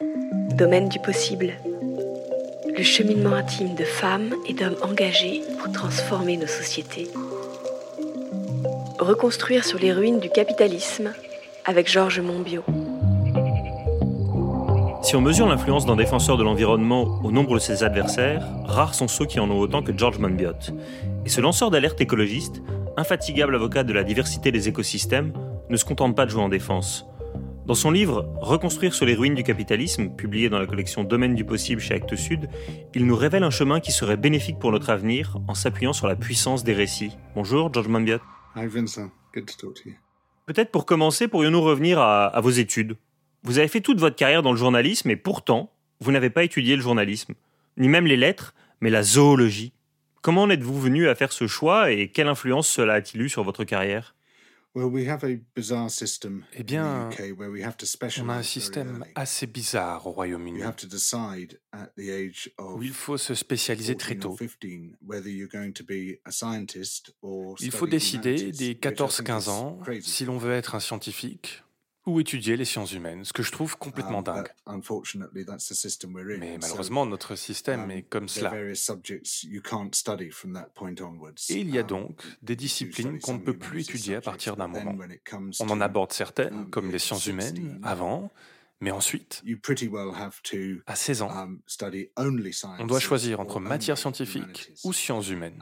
Domaine du possible. Le cheminement intime de femmes et d'hommes engagés pour transformer nos sociétés. Reconstruire sur les ruines du capitalisme avec Georges Monbiot. Si on mesure l'influence d'un défenseur de l'environnement au nombre de ses adversaires, rares sont ceux qui en ont autant que George Monbiot. Et ce lanceur d'alerte écologiste, infatigable avocat de la diversité des écosystèmes, ne se contente pas de jouer en défense. Dans son livre Reconstruire sur les ruines du capitalisme, publié dans la collection Domaine du possible chez Actes Sud, il nous révèle un chemin qui serait bénéfique pour notre avenir en s'appuyant sur la puissance des récits. Bonjour, George Monbiot. Hi Vincent, good to talk to you. Peut-être pour commencer, pourrions-nous revenir à, à vos études? Vous avez fait toute votre carrière dans le journalisme et pourtant, vous n'avez pas étudié le journalisme, ni même les lettres, mais la zoologie. Comment en êtes-vous venu à faire ce choix et quelle influence cela a-t-il eu sur votre carrière? Eh bien, on a un système assez bizarre au Royaume-Uni. Où il faut se spécialiser très tôt. Il faut décider dès 14-15 ans si l'on veut être un scientifique ou étudier les sciences humaines, ce que je trouve complètement dingue. Mais malheureusement, notre système est comme cela. Et il y a donc des disciplines qu'on ne peut plus étudier à partir d'un moment. On en aborde certaines, comme les sciences humaines, avant, mais ensuite, à 16 ans, on doit choisir entre matière scientifique ou sciences humaines.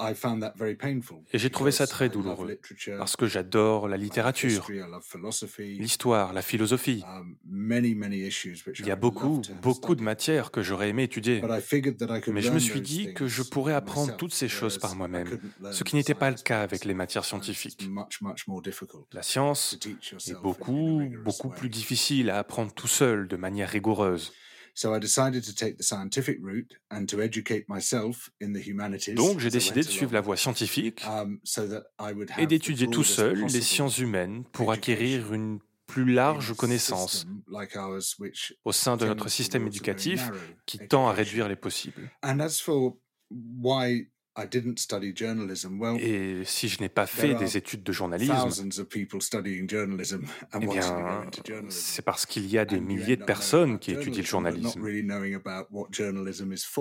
Et j'ai trouvé ça très douloureux, parce que j'adore la littérature, l'histoire, la philosophie. Il y a beaucoup, beaucoup de matières que j'aurais aimé étudier. Mais je me suis dit que je pourrais apprendre toutes ces choses par moi-même, ce qui n'était pas le cas avec les matières scientifiques. La science est beaucoup, beaucoup plus difficile à apprendre tout seul de manière rigoureuse. Donc j'ai décidé de suivre la voie scientifique um, et d'étudier tout seul les sciences humaines pour acquérir une plus large connaissance au sein de notre système éducatif qui tend à réduire les possibles. Et si je n'ai pas fait des études de journalisme, eh bien, c'est parce qu'il y a des milliers de personnes qui étudient le journalisme,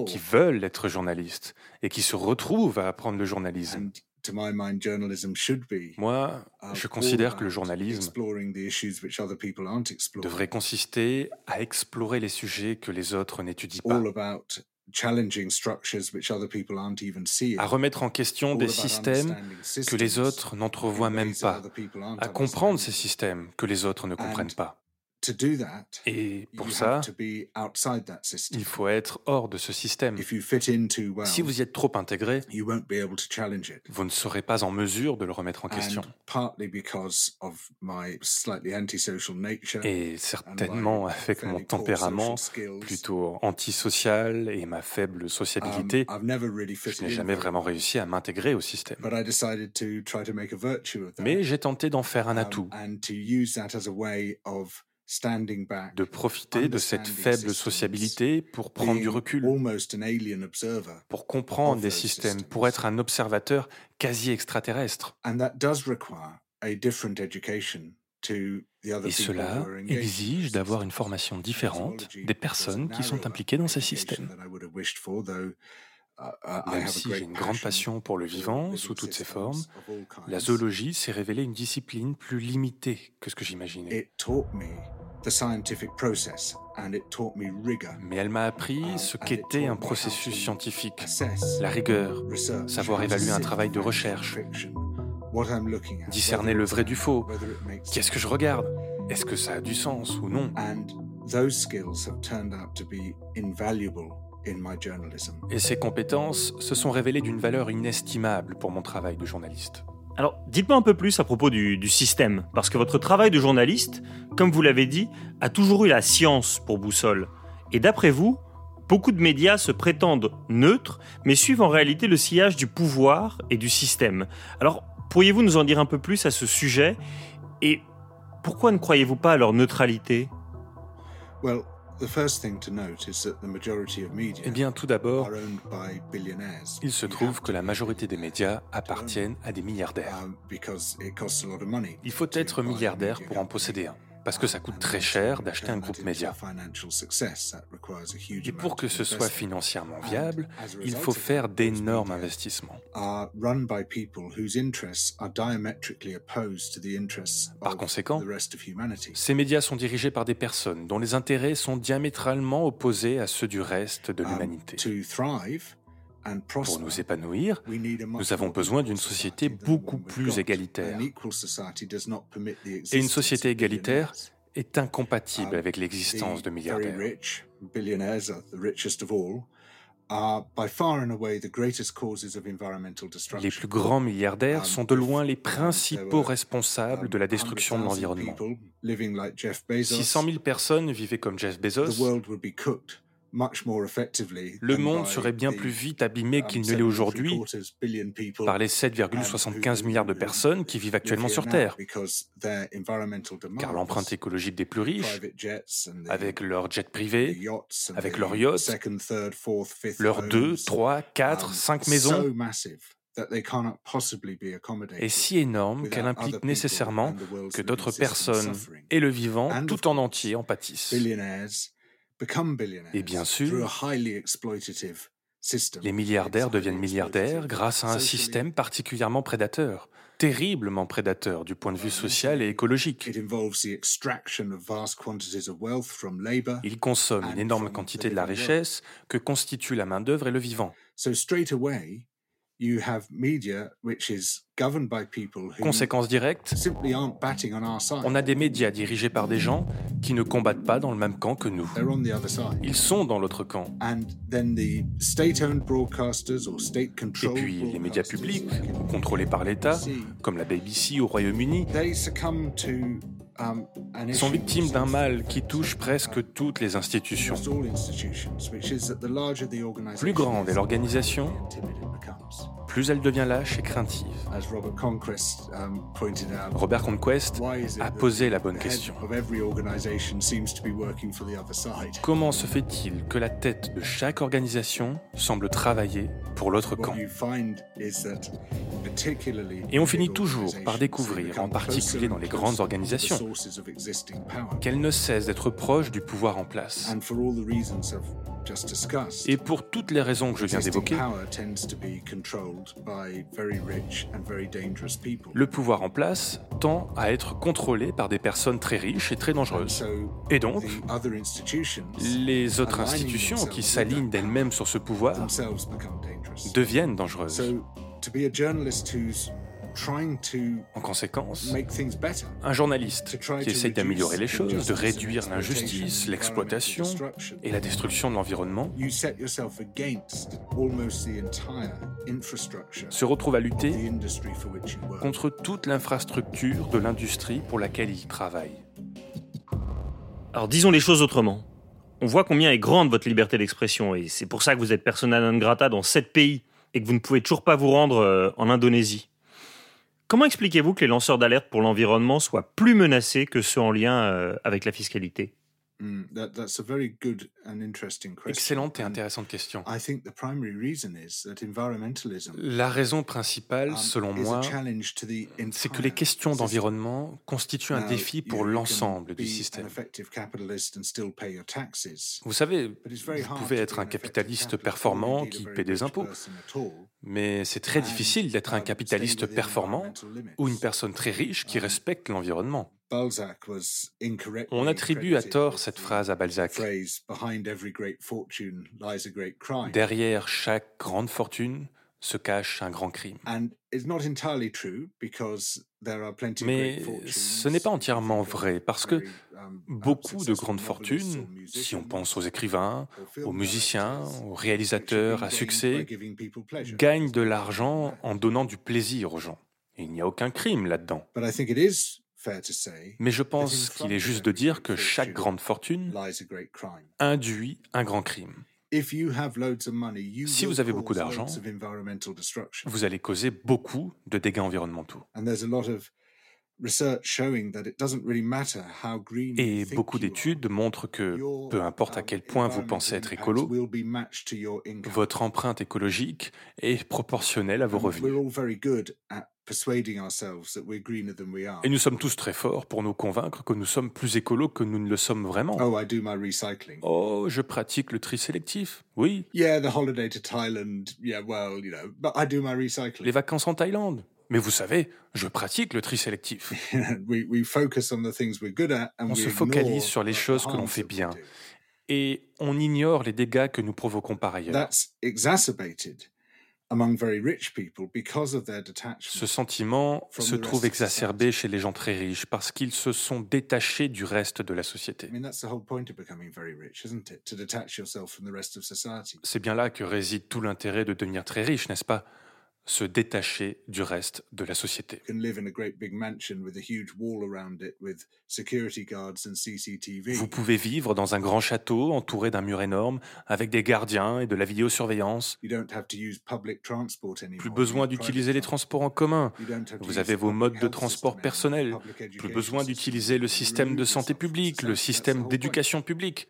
qui veulent être journalistes et qui se retrouvent à apprendre le journalisme. Moi, je considère que le journalisme devrait consister à explorer les sujets que les autres n'étudient pas à remettre en question des systèmes que les autres n'entrevoient même pas, à comprendre ces systèmes que les autres ne comprennent pas. Et pour ça, il faut être hors de ce système. Si vous y êtes trop intégré, vous ne serez pas en mesure de le remettre en question. Et certainement avec mon tempérament plutôt antisocial et ma faible sociabilité, je n'ai jamais vraiment réussi à m'intégrer au système. Mais j'ai tenté d'en faire un atout de profiter de cette faible sociabilité pour prendre du recul, pour comprendre des systèmes, pour être un observateur quasi extraterrestre. Et cela exige d'avoir une formation différente des personnes qui sont impliquées dans ces systèmes. Même si j'ai une grande passion pour le vivant sous toutes ses formes, la zoologie s'est révélée une discipline plus limitée que ce que j'imaginais. Mais elle m'a appris ce qu'était un processus scientifique, la rigueur, savoir évaluer un travail de recherche, discerner le vrai du faux. Qu'est-ce que je regarde? Est-ce que ça a du sens ou non? Et ces compétences se sont révélées d'une valeur inestimable pour mon travail de journaliste. Alors, dites-moi un peu plus à propos du, système, parce que votre travail de journaliste, comme vous l'avez dit, a toujours eu la science pour boussole. Et d'après vous, beaucoup de médias se prétendent neutres, mais suivent en réalité le sillage du pouvoir et du système. Alors, pourriez-vous nous en dire un peu plus à ce sujet? Et pourquoi ne croyez-vous pas à leur neutralité? Eh bien, tout d'abord, il se trouve que la majorité des médias appartiennent à des milliardaires. Um, Il faut être milliardaire pour en posséder un. Parce que ça coûte très cher d'acheter un groupe média. Et pour que ce soit financièrement viable, il faut faire d'énormes investissements. Par conséquent, ces médias sont dirigés par des personnes dont les intérêts sont diamétralement opposés à ceux du reste de l'humanité. Pour nous épanouir, nous avons besoin d'une société beaucoup plus égalitaire. Et une société égalitaire est incompatible avec l'existence de milliardaires. Les plus grands milliardaires sont de loin les principaux responsables de la destruction de l'environnement. Si 100 000 personnes vivaient comme Jeff Bezos, le monde serait bien plus vite abîmé qu'il ne l'est aujourd'hui par les 7,75 milliards de personnes qui vivent actuellement sur Terre. Car l'empreinte écologique des plus riches, avec leurs jets privés, avec leurs yachts, leurs 2, 3, 4, 5 maisons, est si énorme qu'elle implique nécessairement que d'autres personnes et le vivant tout en entier en pâtissent. Et bien sûr, les milliardaires deviennent milliardaires grâce à un système particulièrement prédateur, terriblement prédateur du point de vue social et écologique. Il consomme une énorme quantité de la richesse que constitue la main-d'œuvre et le vivant. Conséquence directe, on a des médias dirigés par des gens qui ne combattent pas dans le même camp que nous. Ils sont dans l'autre camp. Et puis les médias publics, contrôlés par l'État, comme la BBC au Royaume-Uni, um, sont victimes d'un mal qui touche presque toutes les institutions. Plus grande est l'organisation, plus elle devient lâche et craintive. Um, Robert Conquest a posé la bonne question. Comment se fait-il que la tête de chaque organisation semble travailler pour l'autre camp? Et on finit toujours par découvrir, en particulier dans les grandes organisations, qu'elles ne cessent d'être proches du pouvoir en place. Et pour toutes les raisons que je viens d'évoquer, le pouvoir en place tend à être contrôlé par des personnes très riches et très dangereuses. Et donc, les autres institutions qui s'alignent d'elles-mêmes sur ce pouvoir deviennent dangereuses. En conséquence, un journaliste qui essaye d'améliorer les choses, de réduire l'injustice, l'exploitation et la destruction de l'environnement, se retrouve à lutter contre toute l'infrastructure de l'industrie pour laquelle il travaille. Alors disons les choses autrement. On voit combien est grande votre liberté d'expression et c'est pour ça que vous êtes persona non grata dans sept pays et que vous ne pouvez toujours pas vous rendre euh, en Indonésie. Comment expliquez-vous que les lanceurs d'alerte pour l'environnement soient plus menacés que ceux en lien euh, avec la fiscalité? Mm, Excellente et intéressante question. La raison principale, um, selon moi, c'est que les questions d'environnement constituent un défi pour l'ensemble du système. Vous savez, vous pouvez être un capitaliste performant qui paie des impôts, mais c'est très difficile d'être un capitaliste performant ou une personne très riche qui um, respecte l'environnement. On attribue à tort cette phrase à Balzac. Derrière chaque grande fortune se cache un grand crime. Mais ce n'est pas entièrement vrai parce que um, beaucoup de grandes fortunes, si on pense aux écrivains, aux musiciens, aux réalisateurs à succès, gagnent de l'argent en donnant du plaisir aux gens. Il n'y a aucun crime là-dedans. Mais je pense qu'il est juste de dire que chaque grande fortune induit un grand crime. Si vous avez beaucoup d'argent, vous allez causer beaucoup de dégâts environnementaux. Et beaucoup d'études montrent que, peu importe à quel point vous pensez être écolo, votre empreinte écologique est proportionnelle à vos revenus. Et nous sommes tous très forts pour nous convaincre que nous sommes plus écolos que nous ne le sommes vraiment. Oh, oh je pratique le tri sélectif. Oui. Les vacances en Thaïlande. Mais vous savez, je pratique le tri sélectif. On se focalise sur les choses que l'on fait bien et on ignore les dégâts que nous provoquons par ailleurs. Ce sentiment se trouve exacerbé chez les gens très riches parce qu'ils se sont détachés du reste de la société. C'est bien là que réside tout l'intérêt de devenir très riche, n'est-ce pas? Se détacher du reste de la société. Vous pouvez vivre dans un grand château entouré d'un mur énorme avec des gardiens et de la vidéosurveillance. Plus besoin d'utiliser les transports en commun. Vous avez vos modes de transport personnels. Plus besoin d'utiliser le système de santé publique, le système d'éducation publique.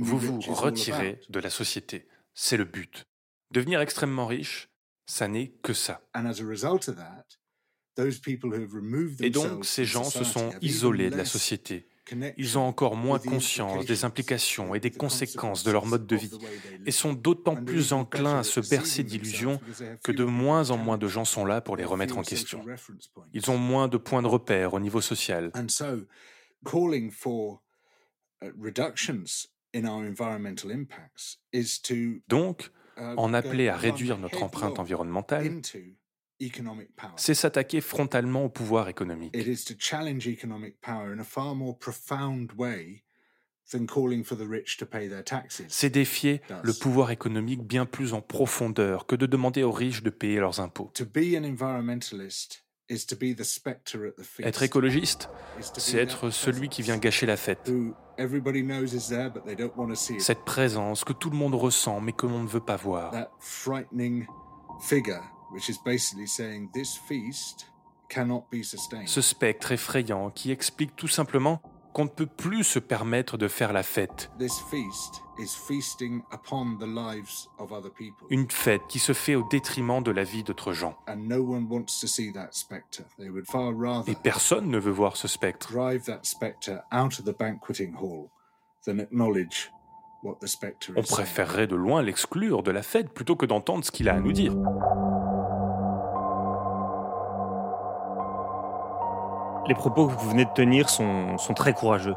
Vous vous retirez de la société. C'est le but. Devenir extrêmement riche, ça n'est que ça. Et donc ces gens se sont isolés de la société. Ils ont encore moins conscience des implications et des conséquences de leur mode de vie et sont d'autant plus enclins à se bercer d'illusions que de moins en moins de gens sont là pour les remettre en question. Ils ont moins de points de repère au niveau social. Donc, en appeler à réduire notre empreinte environnementale, c'est s'attaquer frontalement au pouvoir économique. C'est défier le pouvoir économique bien plus en profondeur que de demander aux riches de payer leurs impôts. Être écologiste, c'est être celui qui vient gâcher la fête. Cette présence que tout le monde ressent mais que l'on ne veut pas voir. Ce spectre effrayant qui explique tout simplement qu'on ne peut plus se permettre de faire la fête. Une fête qui se fait au détriment de la vie d'autres gens. Et personne ne veut voir ce spectre. On préférerait de loin l'exclure de la fête plutôt que d'entendre ce qu'il a à nous dire. Les propos que vous venez de tenir sont, très courageux.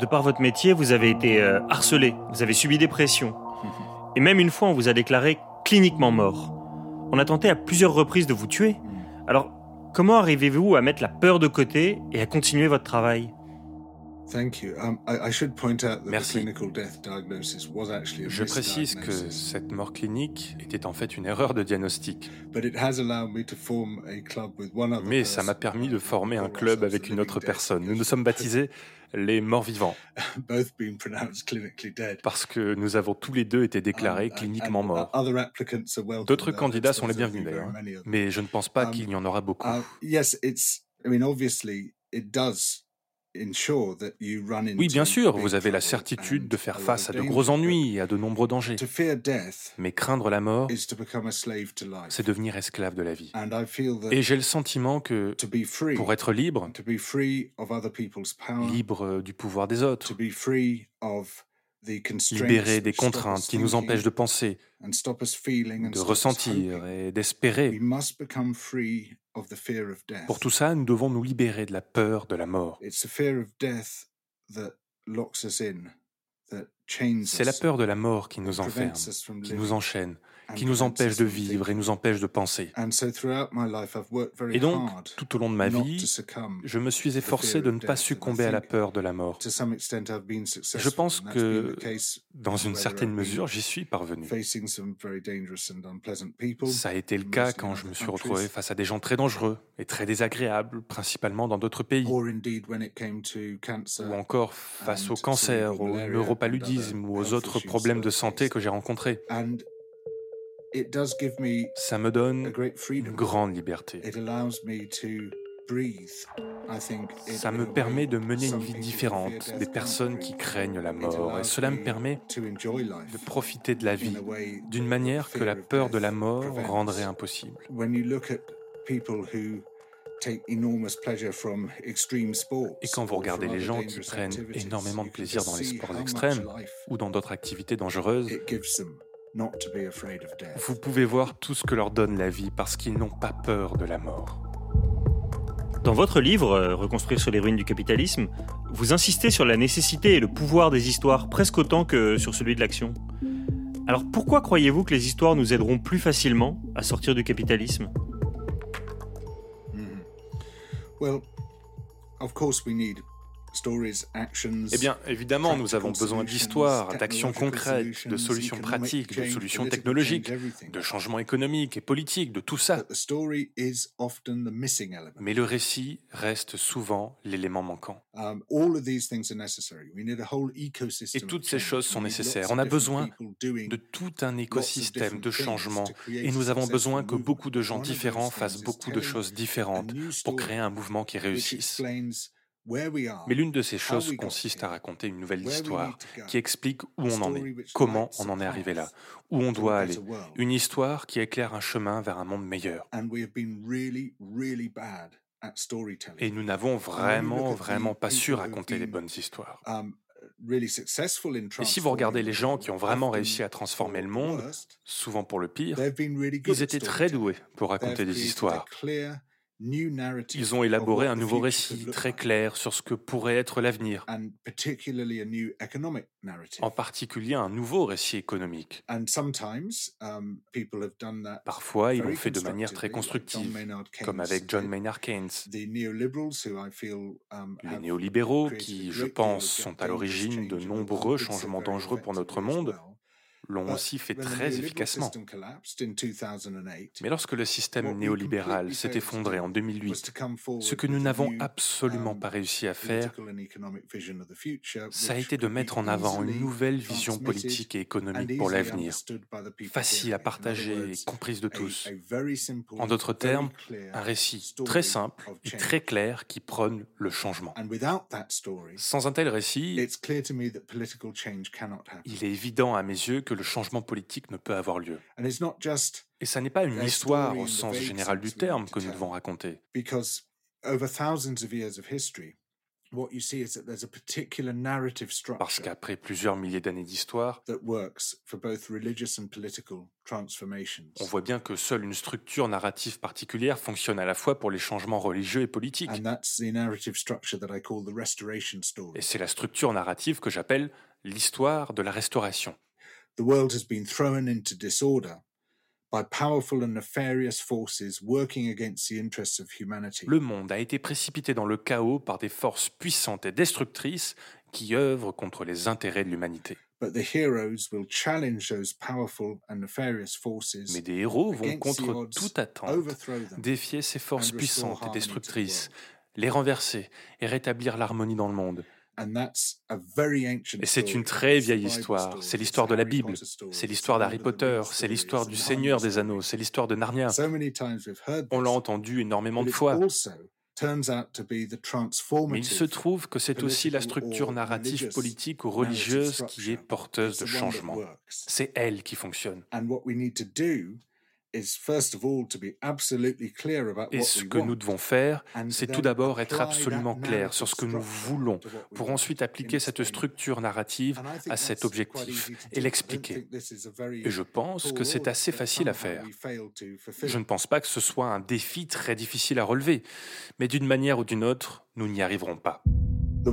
De par votre métier, vous avez été euh, harcelé, vous avez subi des pressions. Et même une fois, on vous a déclaré cliniquement mort. On a tenté à plusieurs reprises de vous tuer. Alors, comment arrivez-vous à mettre la peur de côté et à continuer votre travail? Merci. Je précise que cette mort clinique était en fait une erreur de diagnostic. Mais ça m'a permis de former un club avec une autre personne. Nous nous sommes baptisés les morts vivants. Parce que nous avons tous les deux été déclarés um, cliniquement morts. D'autres candidats sont les bienvenus d'ailleurs. Mais je ne pense pas um, qu'il y en aura beaucoup. Oui, bien sûr, vous avez la certitude de faire face à de gros ennuis et à de nombreux dangers. Mais craindre la mort, c'est devenir esclave de la vie. Et j'ai le sentiment que pour être libre, libre du pouvoir des autres, libéré des contraintes qui nous empêchent de penser, de ressentir et d'espérer, pour tout ça, nous devons nous libérer de la peur de la mort. C'est la peur de la mort qui nous enferme, qui nous enchaîne, qui nous empêche de vivre et nous empêche de penser. Et donc, tout au long de ma vie, je me suis efforcé de ne pas succomber à la peur de la mort. Je pense que, dans une certaine mesure, j'y suis parvenu. Ça a été le cas quand je me suis retrouvé face à des gens très dangereux et très désagréables, principalement dans d'autres pays. Ou encore face au cancer, au neuropaludisme ou aux autres problèmes de santé que j'ai rencontrés. Ça me donne une grande liberté. Ça me permet de mener une vie différente des personnes qui craignent la mort et cela me permet de profiter de la vie d'une manière que la peur de la mort rendrait impossible. Et quand vous regardez les gens qui prennent énormément de plaisir dans les sports extrêmes ou dans d'autres activités dangereuses, vous pouvez voir tout ce que leur donne la vie parce qu'ils n'ont pas peur de la mort. Dans votre livre, euh, Reconstruire sur les ruines du capitalisme, vous insistez sur la nécessité et le pouvoir des histoires presque autant que sur celui de l'action. Alors pourquoi croyez-vous que les histoires nous aideront plus facilement à sortir du capitalisme? Mm-hmm. Eh bien, évidemment, nous avons besoin d'histoires, d'actions concrètes, de solutions pratiques, de solutions technologiques, de changements économiques et politiques, de tout ça. Mais le récit reste souvent l'élément manquant. Um, et toutes ces choses sont nécessaires. On a besoin de tout un écosystème de changements et nous avons besoin que beaucoup de gens différents fassent beaucoup de choses différentes pour créer un mouvement qui réussisse. Mais l'une de ces choses consiste à raconter une nouvelle histoire qui explique où on en est, comment on en est arrivé là, où on doit aller, une histoire qui éclaire un chemin vers un monde meilleur. Et nous n'avons vraiment, vraiment pas su raconter les bonnes histoires. Um, Et si vous regardez les gens qui ont vraiment réussi à transformer le monde, souvent pour le pire, ils étaient très doués pour raconter des histoires. Ils ont élaboré un nouveau récit très clair sur ce que pourrait être l'avenir, en particulier un nouveau récit économique. Um, Parfois, ils l'ont fait de manière très constructive, comme avec John Maynard Keynes. Um, Les néolibéraux, qui, je pense, sont à l'origine de nombreux changements dangereux pour notre monde, l'ont aussi fait très efficacement. Mais lorsque le système néolibéral s'est effondré en 2008, ce que nous n'avons absolument um, pas réussi à faire, ça a été de mettre en avant une nouvelle vision politique et économique pour l'avenir, facile à partager et comprise de tous. En d'autres termes, un récit très simple et très clair qui prône le changement. Sans un tel récit, il est évident à mes yeux que le changement politique ne peut avoir lieu. Et ce n'est pas une histoire au sens général du terme que nous devons raconter. Parce qu'après plusieurs milliers d'années d'histoire, on voit bien que seule une structure narrative particulière fonctionne à la fois pour les changements religieux et politiques. Et c'est la structure narrative que j'appelle l'histoire de la restauration. The world has been thrown into disorder by powerful and nefarious forces working against the interests of humanity. Le monde a été précipité dans le chaos par des forces puissantes et destructrices qui œuvrent contre les intérêts de l'humanité. Mais des héros vont contre toute attente défier ces forces puissantes et destructrices, les renverser et rétablir l'harmonie dans le monde. Et c'est une très vieille histoire. C'est l'histoire de la Bible, c'est l'histoire d'Harry Potter, c'est l'histoire du Seigneur des Anneaux, c'est l'histoire de Narnia. On l'a entendu énormément de fois. Mais il se trouve que c'est aussi la structure narrative politique ou religieuse qui est porteuse de changement. C'est elle qui fonctionne. Et ce que nous devons faire, c'est tout d'abord être absolument clair sur ce que nous voulons pour ensuite appliquer cette structure narrative à cet objectif et l'expliquer. Et je pense que c'est assez facile à faire. Je ne pense pas que ce soit un défi très difficile à relever, mais d'une manière ou d'une autre, nous n'y arriverons pas. Le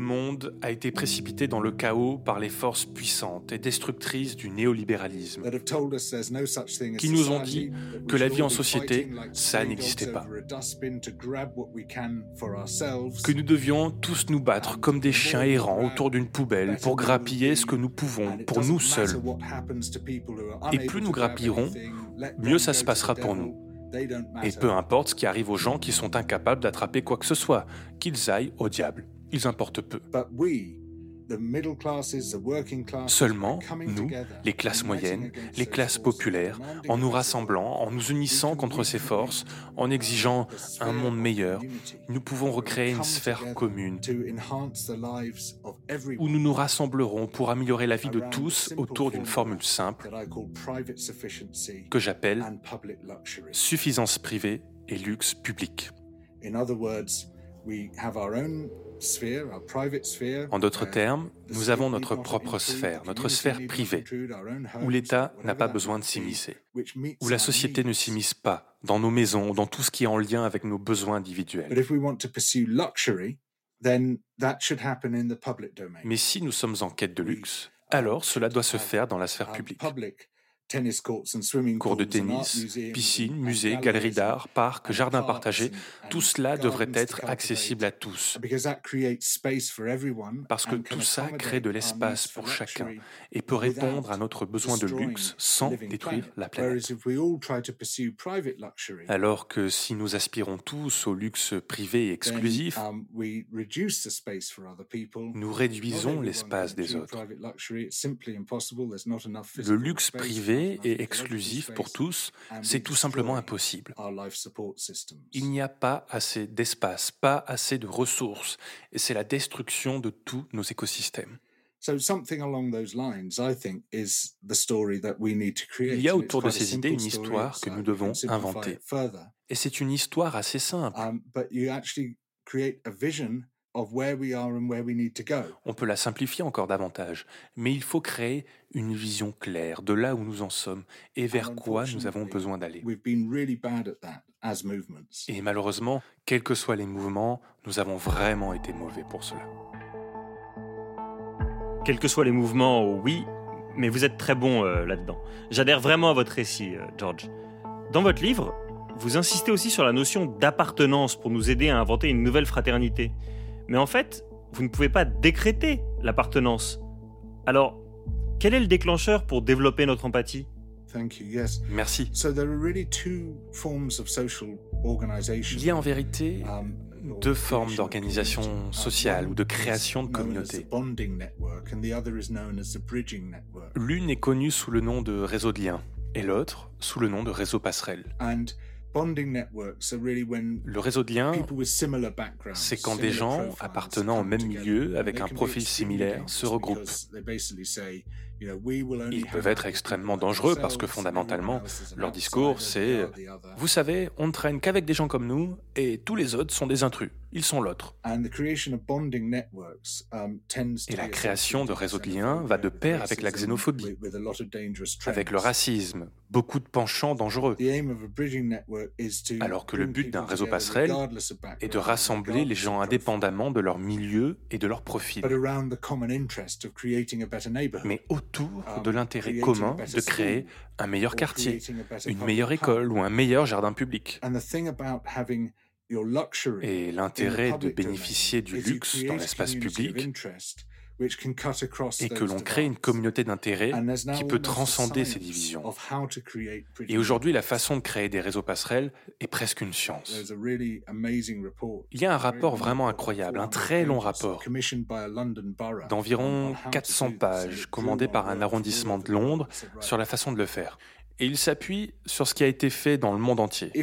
monde a été précipité dans le chaos par les forces puissantes et destructrices du néolibéralisme, qui nous ont dit que la vie en société, ça n'existait pas, que nous devions tous nous battre comme des chiens errants autour d'une poubelle pour grappiller ce que nous pouvons pour nous seuls. Et plus nous grappillerons, mieux ça se passera pour nous. Et peu importe ce qui arrive aux gens qui sont incapables d'attraper quoi que ce soit, qu'ils aillent au diable. Ils importent peu. Seulement, nous, les classes moyennes, les classes populaires, en nous rassemblant, en nous unissant contre ces forces, en exigeant un monde meilleur, nous pouvons recréer une sphère commune où nous nous rassemblerons pour améliorer la vie de tous autour d'une formule simple que j'appelle suffisance privée et luxe public. En d'autres termes, nous avons notre propre sphère, notre sphère privée, où l'État n'a pas besoin de s'immiscer, où la société ne s'immisce pas dans nos maisons, dans tout ce qui est en lien avec nos besoins individuels. Mais si nous sommes en quête de luxe, alors cela doit se faire dans la sphère publique. Cours de tennis, piscines, musées, galeries d'art, parcs, jardins partagés, tout cela devrait être accessible à tous. Parce que tout ça crée de l'espace pour chacun et peut répondre à notre besoin de luxe sans détruire la planète. Alors que si nous aspirons tous au luxe privé et exclusif, um, nous réduisons l'espace des autres. Le luxe privé et exclusif pour tous, c'est tout simplement impossible. Il n'y a pas assez d'espace, pas assez de ressources, et c'est la destruction de tous nos écosystèmes. Il y a autour de ces idées une histoire que nous devons inventer. Et c'est une histoire assez simple. On peut la simplifier encore davantage, mais il faut créer une vision claire de là où nous en sommes et vers quoi nous avons besoin d'aller. Et malheureusement, quels que soient les mouvements, nous avons vraiment été mauvais pour cela. Quels que soient les mouvements, oui, mais vous êtes très bon euh, là-dedans. J'adhère vraiment à votre récit, euh, George. Dans votre livre, vous insistez aussi sur la notion d'appartenance pour nous aider à inventer une nouvelle fraternité. Mais en fait, vous ne pouvez pas décréter l'appartenance. Alors, quel est le déclencheur pour développer notre empathie? Merci. Il y a en vérité um, deux formes d'organisation sociale ou de création de communautés. L'une est connue sous le nom de réseau de liens et l'autre sous le nom de réseau passerelle. Le réseau de liens, c'est quand des gens appartenant au même milieu avec un profil similaire se regroupent. Ils peuvent être extrêmement dangereux parce que fondamentalement, leur discours, c'est ⁇ Vous savez, on ne traîne qu'avec des gens comme nous et tous les autres sont des intrus, ils sont l'autre. Um, et la création de réseaux de liens va de pair avec la xénophobie, avec le racisme, beaucoup de penchants dangereux. Alors que le but d'un réseau passerelle est de rassembler les gens indépendamment de leur milieu et de leur profil. Mais autour um, de l'intérêt commun de créer un meilleur quartier, une meilleure école ou un meilleur jardin public. Et l'intérêt de bénéficier du luxe dans l'espace public et que l'on crée une communauté d'intérêt qui peut transcender ces divisions. Et aujourd'hui, la façon de créer des réseaux passerelles est presque une science. Il y a un rapport vraiment incroyable, un très long rapport d'environ 400 pages, commandé par un arrondissement de Londres sur la façon de le faire. Et il s'appuie sur ce qui a été fait dans le monde entier. Et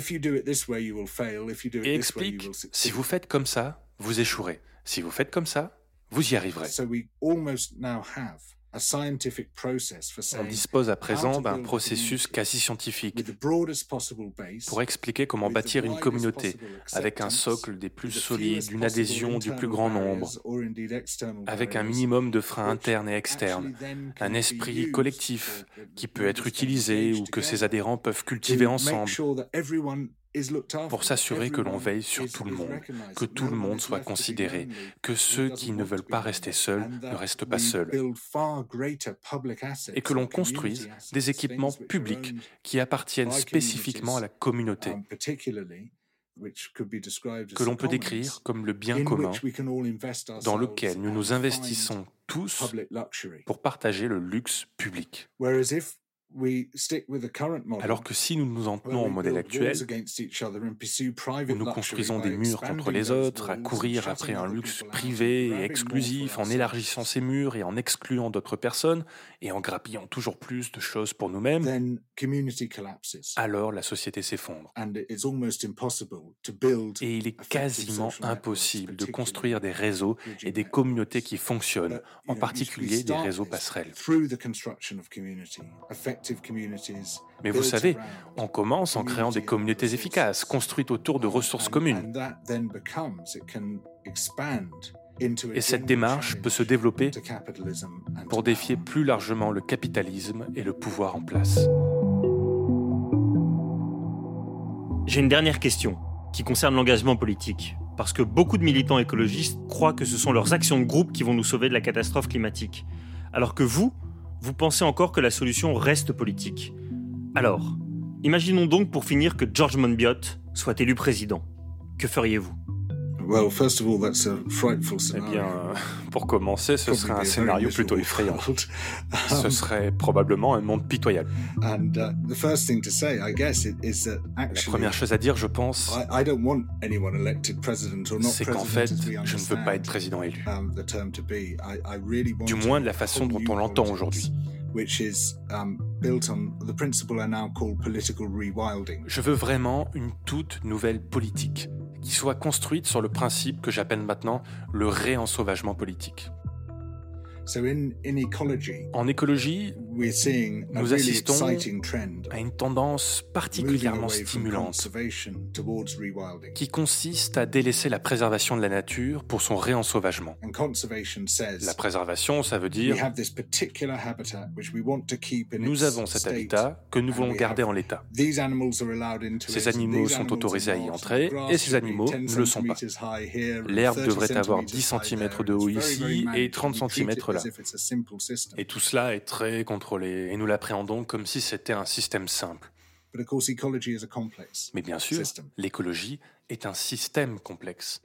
explique, si vous faites comme ça, vous échouerez. Si vous faites comme ça, vous y arriverez. On dispose à présent d'un processus quasi scientifique pour expliquer comment bâtir une communauté avec un socle des plus solides, une adhésion du plus grand nombre, avec un minimum de freins internes et externes, un esprit collectif qui peut être utilisé ou que ses adhérents peuvent cultiver ensemble pour s'assurer que l'on veille sur tout le monde, que tout le monde soit considéré, que ceux qui ne veulent pas rester seuls ne restent pas seuls, et que l'on construise des équipements publics qui appartiennent spécifiquement à la communauté. um, que l'on peut décrire comme le bien commun dans lequel nous nous investissons tous pour partager le luxe public. Alors que si nous nous en tenons au modèle actuel, où nous construisons des murs contre les autres, à courir après un luxe privé et exclusif en élargissant ces murs et en excluant d'autres personnes, et en grappillant toujours plus de choses pour nous-mêmes, alors la société s'effondre. Et il est quasiment impossible de construire des réseaux et des communautés qui fonctionnent, en particulier des réseaux passerelles. Mais vous savez, on commence en créant des communautés efficaces, construites autour de ressources communes. Et cette démarche peut se développer pour défier plus largement le capitalisme et le pouvoir en place. J'ai une dernière question qui concerne l'engagement politique. Parce que beaucoup de militants écologistes croient que ce sont leurs actions de groupe qui vont nous sauver de la catastrophe climatique. Alors que vous, vous pensez encore que la solution reste politique. Alors, imaginons donc pour finir que George Monbiot soit élu président. Que feriez-vous? Well, first of all, that's a frightful Eh bien, euh, pour commencer, ce serait un scénario plutôt effrayant. ce serait probablement un monde pitoyable. La première chose à dire, je pense, c'est qu'en fait, je ne veux pas être président élu. Um, du moins de la façon dont on l'entend aujourd'hui. Um, je veux vraiment une toute nouvelle politique qui soit construite sur le principe que j'appelle maintenant le réensauvagement politique. En écologie, nous assistons à une tendance particulièrement stimulante qui consiste à délaisser la préservation de la nature pour son réensauvagement. La préservation, ça veut dire nous avons cet habitat que nous voulons garder en l'état. Ces animaux sont autorisés à y entrer et ces animaux ne le sont pas. L'herbe devrait avoir 10 cm de haut ici et 30 cm là. Et tout cela est très contrôlé et nous l'appréhendons comme si c'était un système simple. Mais bien sûr, l'écologie est un système complexe.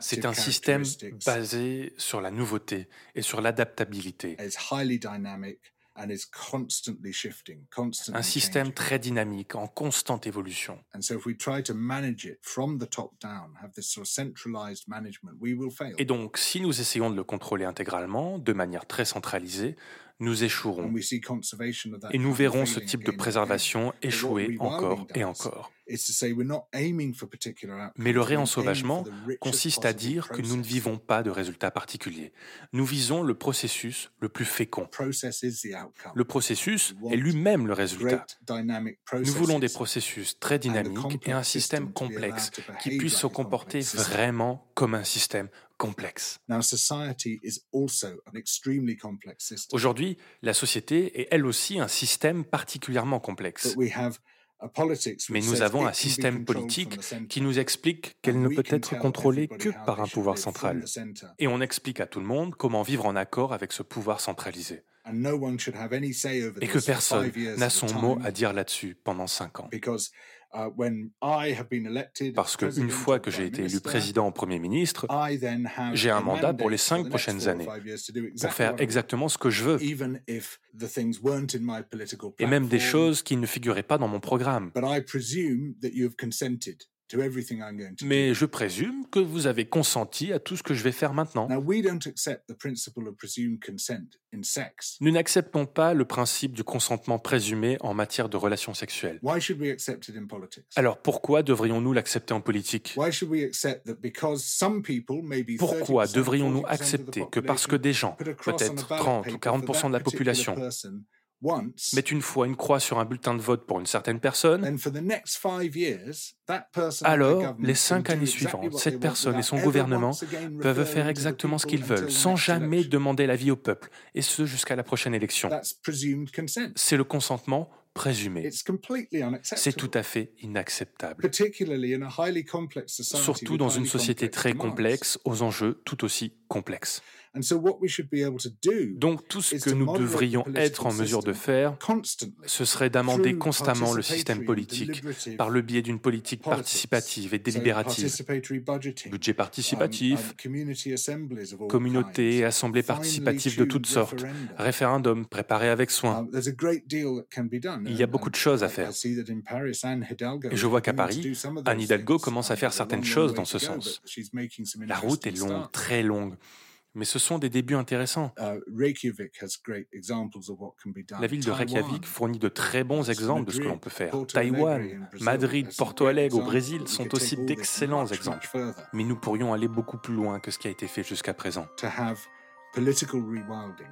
C'est un système basé sur la nouveauté et sur l'adaptabilité. Un système très dynamique, en constante évolution. Et donc, si nous essayons de le contrôler intégralement, de manière très centralisée, nous échouerons. Et nous verrons ce type de préservation échouer encore et encore. Mais le réensauvagement consiste à dire que nous ne vivons pas de résultats particuliers. Nous visons le processus le plus fécond. Le processus est lui-même le résultat. Nous voulons des processus très dynamiques et un système complexe qui puisse se comporter vraiment comme un système complexe. Aujourd'hui, la société est elle aussi un système particulièrement complexe. Mais nous avons un système politique qui nous explique qu'elle ne peut être contrôlée que par un pouvoir central. Et on explique à tout le monde comment vivre en accord avec ce pouvoir centralisé. Et que personne n'a son mot à dire là-dessus pendant cinq ans. Uh, Parce qu'une fois que j'ai été élu président ou Premier ministre, j'ai un mandat pour les cinq prochaines années pour faire exactement ce que je veux. Et même des choses qui ne figuraient pas dans mon programme. Mais je présume que vous avez consenti à tout ce que je vais faire maintenant. Nous n'acceptons pas le principe du consentement présumé en matière de relations sexuelles. Alors pourquoi devrions-nous l'accepter en politique? Pourquoi devrions-nous accepter que parce que des gens, peut-être 30 ou 40% de la population, mettent une fois une croix sur un bulletin de vote pour une certaine personne, alors les cinq années suivantes, cette personne et son gouvernement peuvent faire exactement ce qu'ils veulent, sans jamais demander l'avis au peuple, et ce jusqu'à la prochaine élection. C'est le consentement présumé. C'est tout à fait inacceptable. Surtout dans une société très complexe, aux enjeux tout aussi complexe. Donc tout ce que nous devrions être en mesure de faire, ce serait d'amender constamment le système politique par le biais d'une politique participative et délibérative. Budget participatif, communautés assemblées participatives de toutes sortes, référendums préparés avec soin. Il y a beaucoup de choses à faire. Et je vois qu'à Paris, Anne Hidalgo commence à faire certaines choses dans ce sens. La route est longue, très longue mais ce sont des débuts intéressants. Uh, La ville de Reykjavik fournit de très bons exemples de ce que l'on peut faire. Taïwan, Madrid, Porto Alegre au Brésil sont aussi d'excellents exemples. Mais nous pourrions aller beaucoup plus loin que ce qui a été fait jusqu'à présent.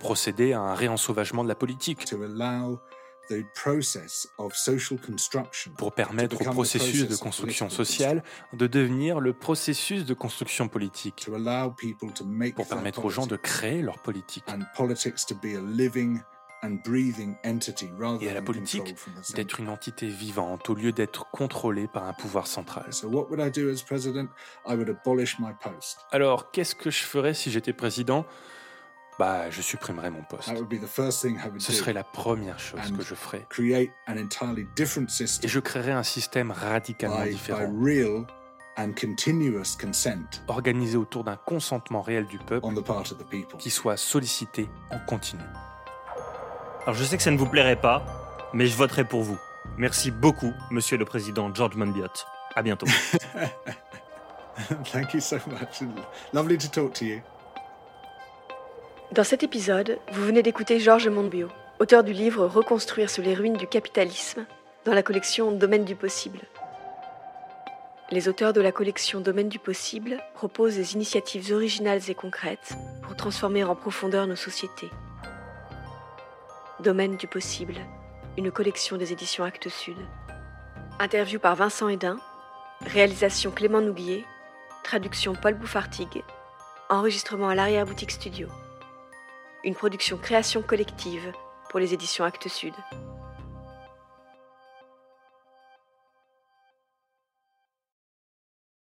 Procéder à un réensauvagement de la politique pour permettre au processus de construction sociale de devenir le processus de construction politique, pour permettre aux gens de créer leur politique. et à la politique d'être une entité vivante au lieu d'être contrôlée par un pouvoir central. Alors, qu'est-ce que je ferais si j'étais président? Bah, je supprimerai mon poste. Ce serait la première chose que je ferais. Et je créerais un système radicalement différent. Organisé autour d'un consentement réel du peuple qui soit sollicité en continu. Alors je sais que ça ne vous plairait pas, mais je voterai pour vous. Merci beaucoup, monsieur le président George Monbiot. À bientôt. Thank you so much. Lovely to talk to you. Dans cet épisode, vous venez d'écouter Georges Monbiot, auteur du livre Reconstruire sur les ruines du capitalisme, dans la collection Domaine du possible. Les auteurs de la collection Domaine du possible proposent des initiatives originales et concrètes pour transformer en profondeur nos sociétés. Domaine du possible, une collection des éditions Actes Sud. Interview par Vincent Hédin, réalisation Clément Nouguier, traduction Paul Bouffartigue, enregistrement à l'arrière-boutique studio une production création collective pour les éditions Actes Sud.